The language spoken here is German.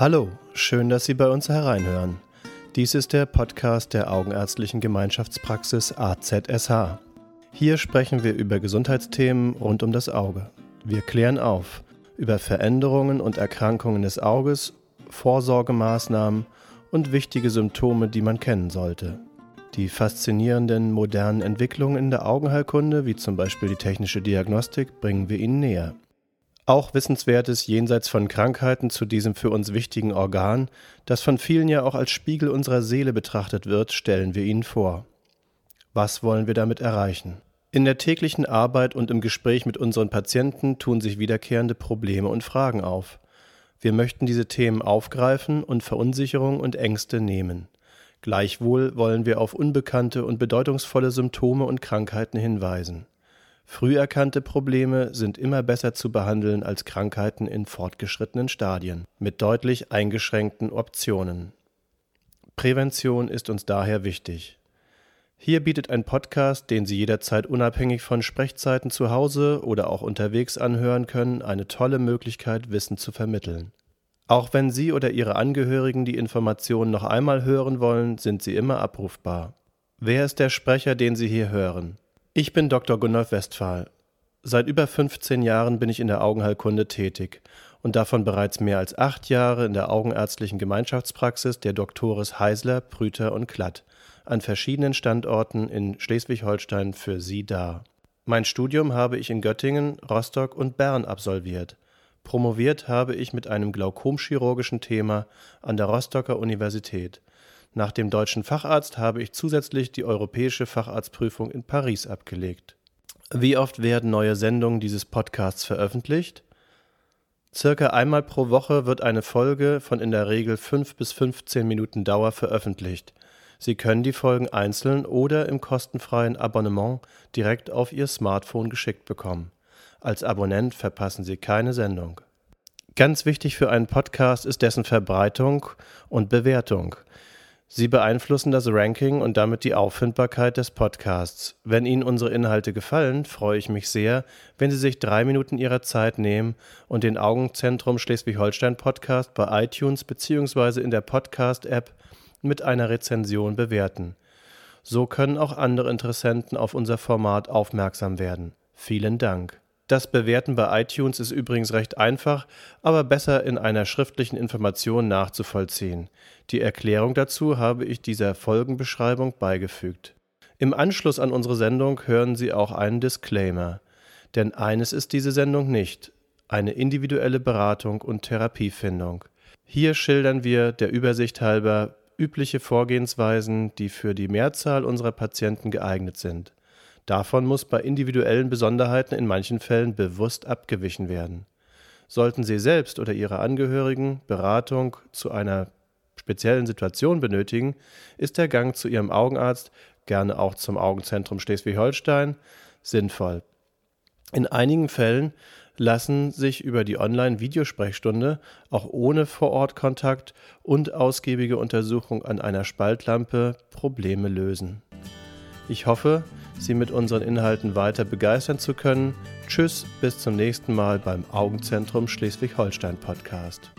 Hallo, schön, dass Sie bei uns hereinhören. Dies ist der Podcast der Augenärztlichen Gemeinschaftspraxis AZSH. Hier sprechen wir über Gesundheitsthemen rund um das Auge. Wir klären auf über Veränderungen und Erkrankungen des Auges, Vorsorgemaßnahmen und wichtige Symptome, die man kennen sollte. Die faszinierenden modernen Entwicklungen in der Augenheilkunde, wie zum Beispiel die technische Diagnostik, bringen wir Ihnen näher. Auch Wissenswertes jenseits von Krankheiten zu diesem für uns wichtigen Organ, das von vielen ja auch als Spiegel unserer Seele betrachtet wird, stellen wir Ihnen vor. Was wollen wir damit erreichen? In der täglichen Arbeit und im Gespräch mit unseren Patienten tun sich wiederkehrende Probleme und Fragen auf. Wir möchten diese Themen aufgreifen und Verunsicherung und Ängste nehmen. Gleichwohl wollen wir auf unbekannte und bedeutungsvolle Symptome und Krankheiten hinweisen. Früh erkannte Probleme sind immer besser zu behandeln als Krankheiten in fortgeschrittenen Stadien mit deutlich eingeschränkten Optionen. Prävention ist uns daher wichtig. Hier bietet ein Podcast, den Sie jederzeit unabhängig von Sprechzeiten zu Hause oder auch unterwegs anhören können, eine tolle Möglichkeit, Wissen zu vermitteln. Auch wenn Sie oder Ihre Angehörigen die Informationen noch einmal hören wollen, sind sie immer abrufbar. Wer ist der Sprecher, den Sie hier hören? Ich bin Dr. Gunnar Westphal. Seit über 15 Jahren bin ich in der Augenheilkunde tätig und davon bereits mehr als acht Jahre in der augenärztlichen Gemeinschaftspraxis der Doktores Heisler, Prüter und Klatt an verschiedenen Standorten in Schleswig-Holstein für Sie da. Mein Studium habe ich in Göttingen, Rostock und Bern absolviert. Promoviert habe ich mit einem glaukomchirurgischen Thema an der Rostocker Universität nach dem deutschen Facharzt habe ich zusätzlich die europäische Facharztprüfung in Paris abgelegt. Wie oft werden neue Sendungen dieses Podcasts veröffentlicht? Circa einmal pro Woche wird eine Folge von in der Regel 5 bis 15 Minuten Dauer veröffentlicht. Sie können die Folgen einzeln oder im kostenfreien Abonnement direkt auf Ihr Smartphone geschickt bekommen. Als Abonnent verpassen Sie keine Sendung. Ganz wichtig für einen Podcast ist dessen Verbreitung und Bewertung. Sie beeinflussen das Ranking und damit die Auffindbarkeit des Podcasts. Wenn Ihnen unsere Inhalte gefallen, freue ich mich sehr, wenn Sie sich drei Minuten Ihrer Zeit nehmen und den Augenzentrum Schleswig-Holstein Podcast bei iTunes bzw. in der Podcast-App mit einer Rezension bewerten. So können auch andere Interessenten auf unser Format aufmerksam werden. Vielen Dank. Das Bewerten bei iTunes ist übrigens recht einfach, aber besser in einer schriftlichen Information nachzuvollziehen. Die Erklärung dazu habe ich dieser Folgenbeschreibung beigefügt. Im Anschluss an unsere Sendung hören Sie auch einen Disclaimer. Denn eines ist diese Sendung nicht, eine individuelle Beratung und Therapiefindung. Hier schildern wir der Übersicht halber übliche Vorgehensweisen, die für die Mehrzahl unserer Patienten geeignet sind. Davon muss bei individuellen Besonderheiten in manchen Fällen bewusst abgewichen werden. Sollten Sie selbst oder Ihre Angehörigen Beratung zu einer speziellen Situation benötigen, ist der Gang zu Ihrem Augenarzt, gerne auch zum Augenzentrum Schleswig-Holstein, sinnvoll. In einigen Fällen lassen sich über die Online-Videosprechstunde auch ohne Vorortkontakt und ausgiebige Untersuchung an einer Spaltlampe Probleme lösen. Ich hoffe, Sie mit unseren Inhalten weiter begeistern zu können. Tschüss, bis zum nächsten Mal beim Augenzentrum Schleswig-Holstein Podcast.